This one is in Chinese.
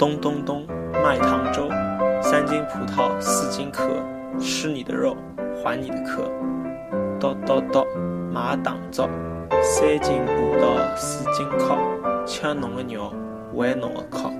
咚咚咚，卖糖粥，三斤葡萄四斤壳，吃你的肉，还你的壳。叨叨叨，卖糖粥，三斤葡萄四斤壳，吃侬的肉，还侬的壳。